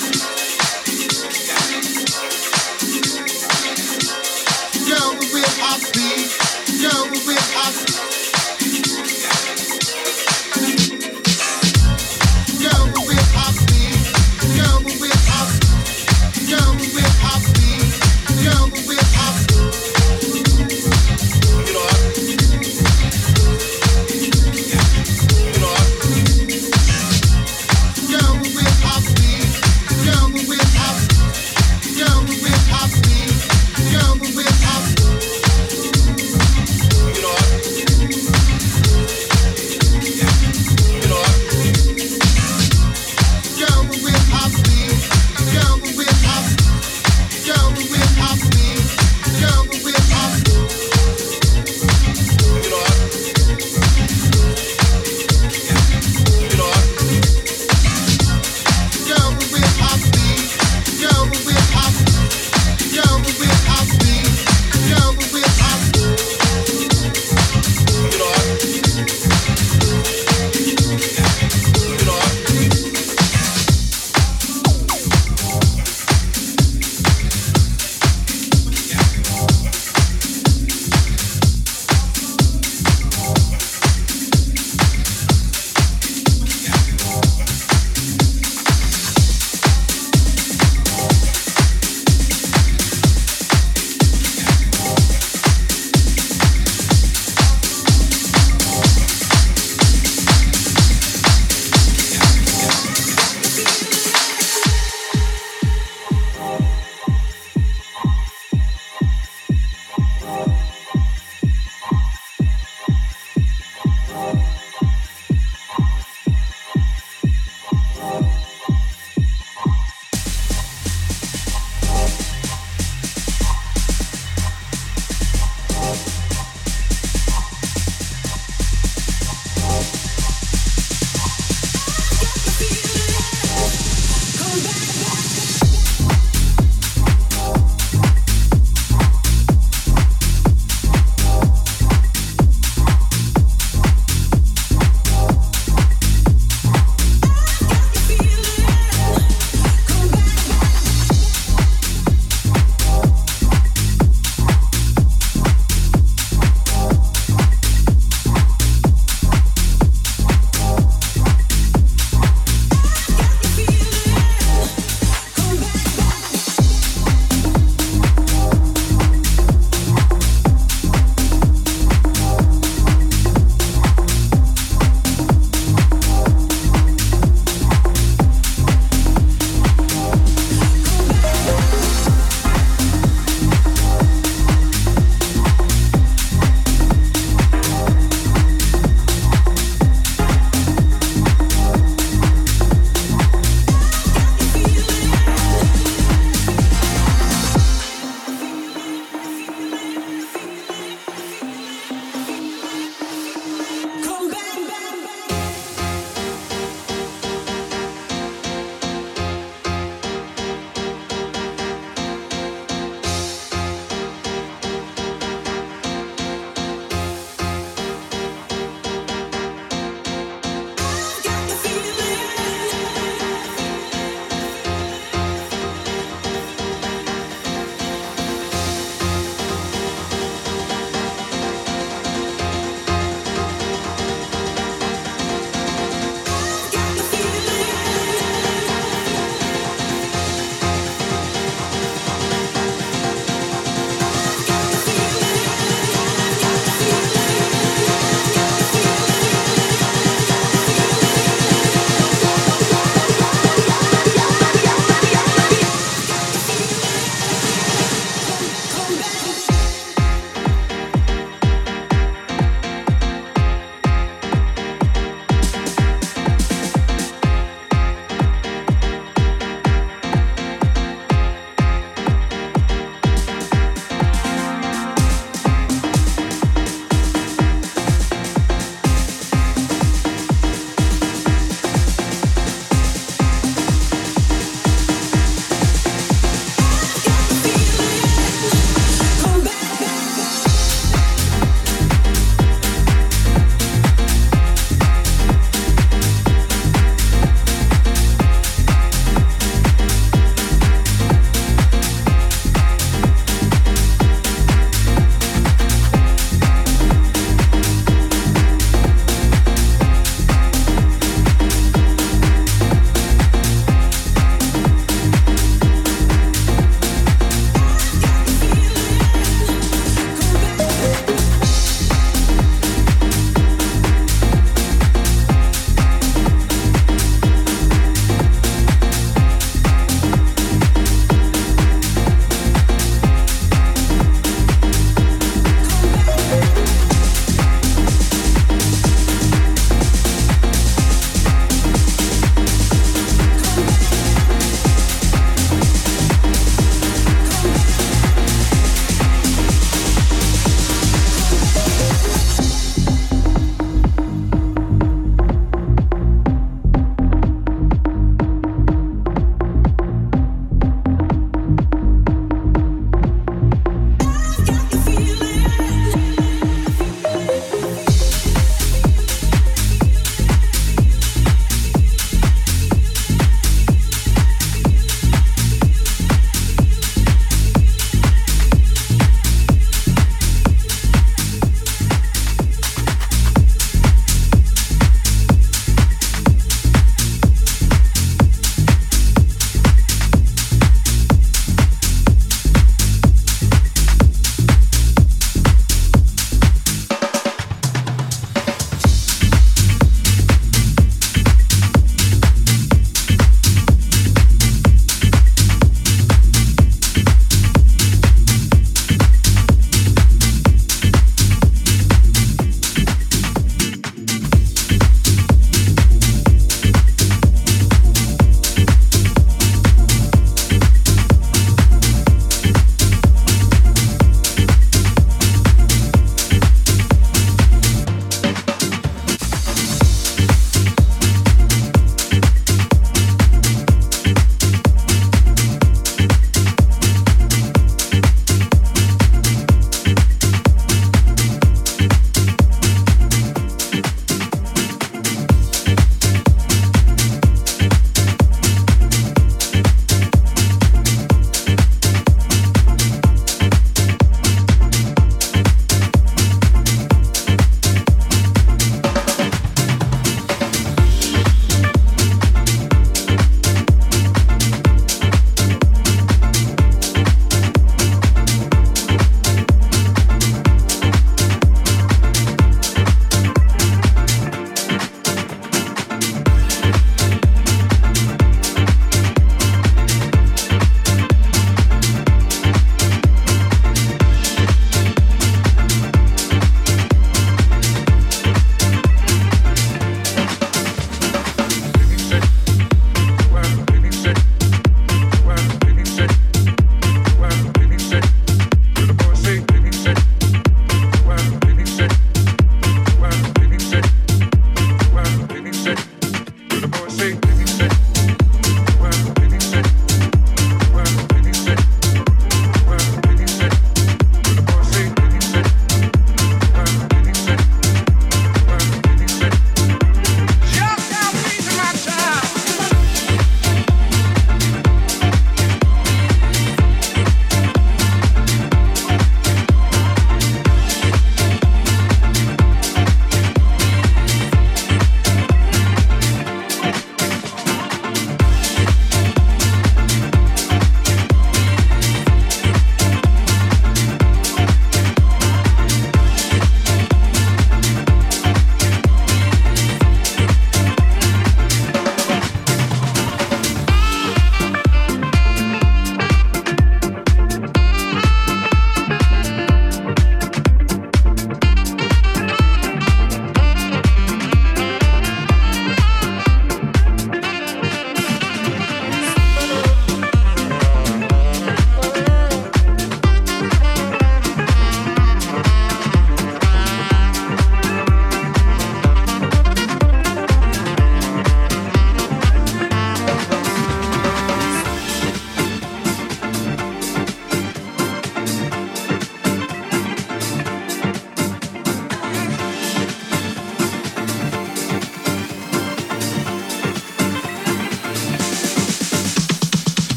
with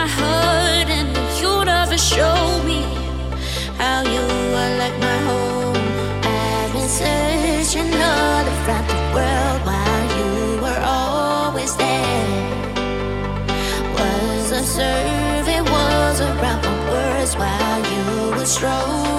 my heart and the never show me how you are like my home. I've been searching all around the world while you were always there. Was observing, was around my words while you were strong.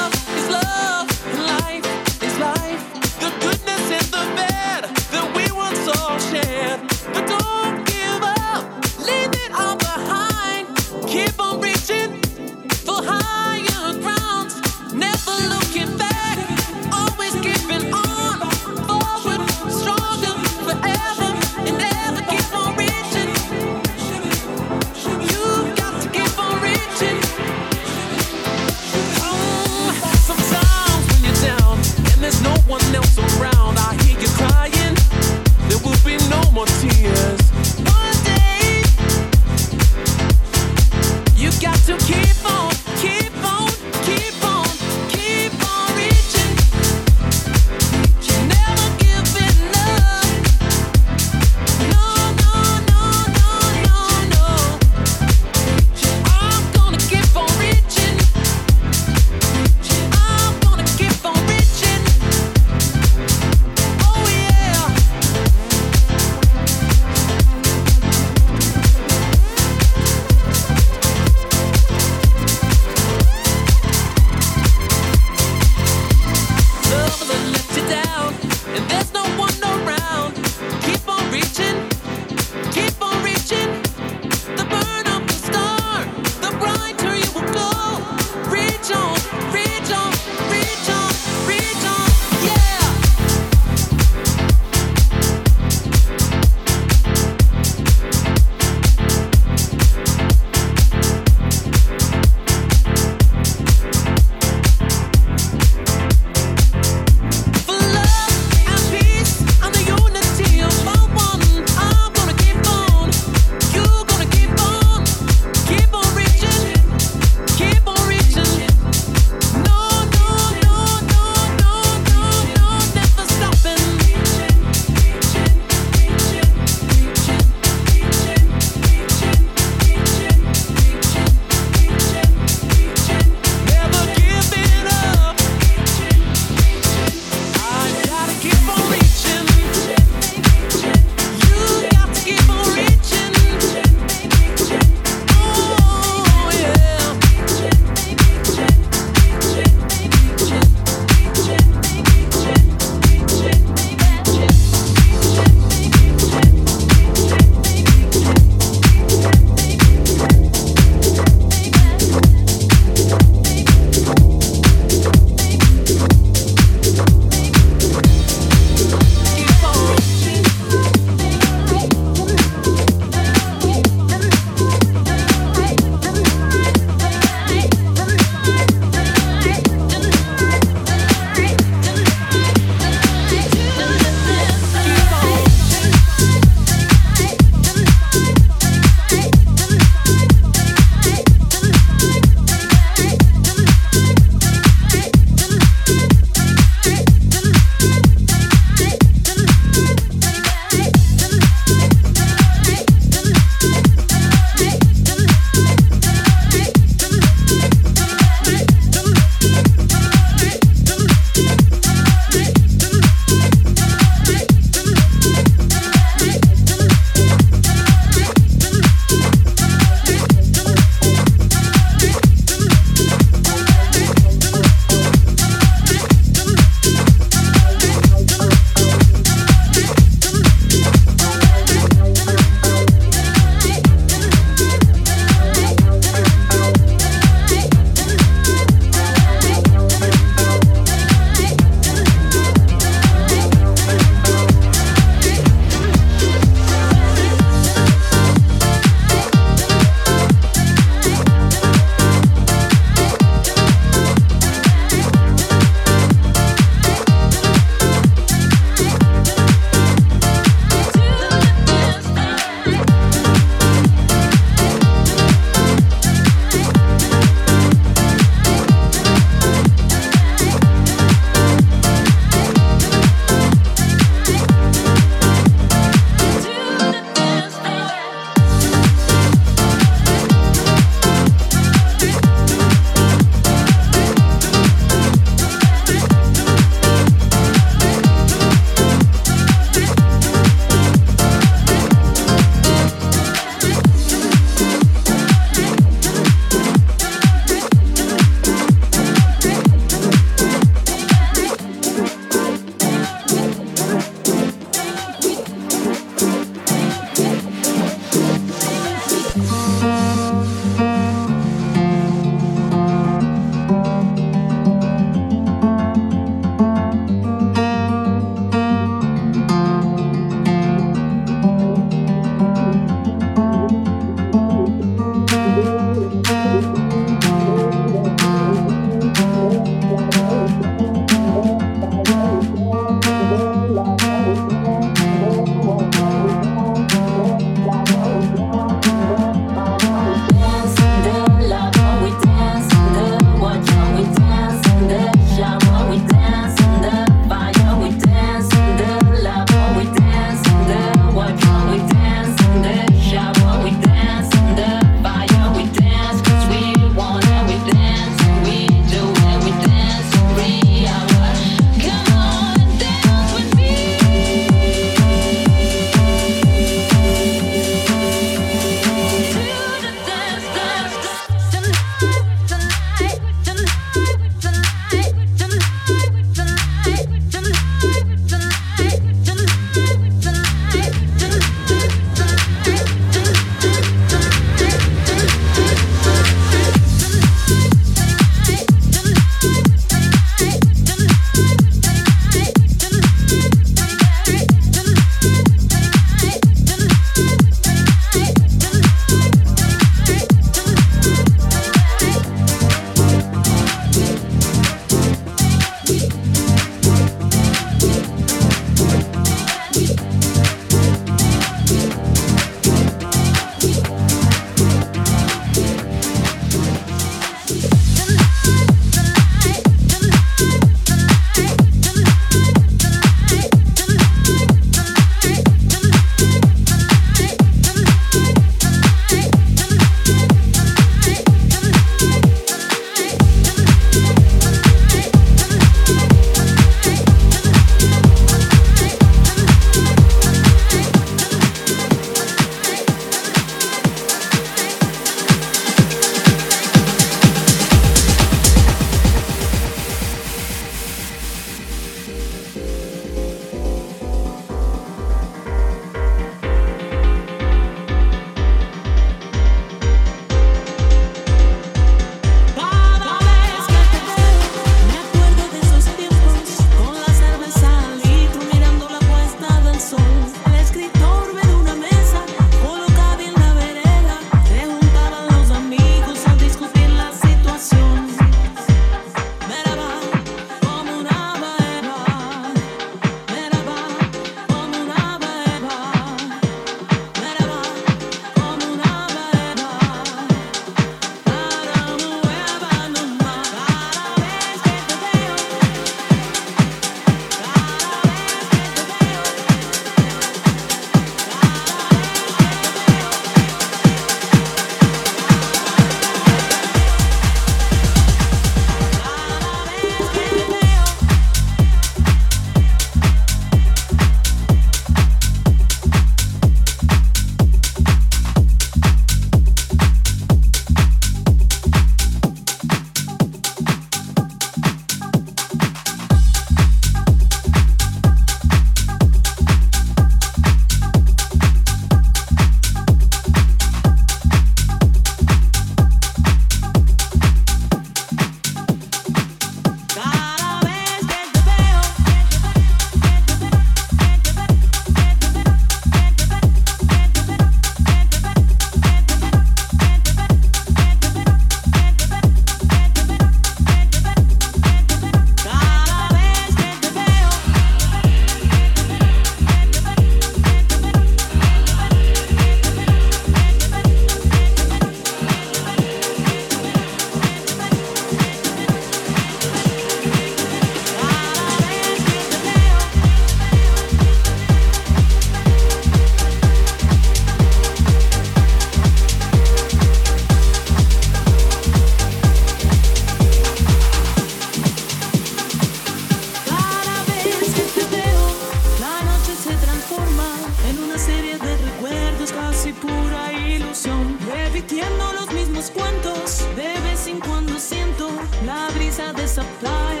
Oyendo los mismos cuentos, de vez en cuando siento la brisa de esa playa.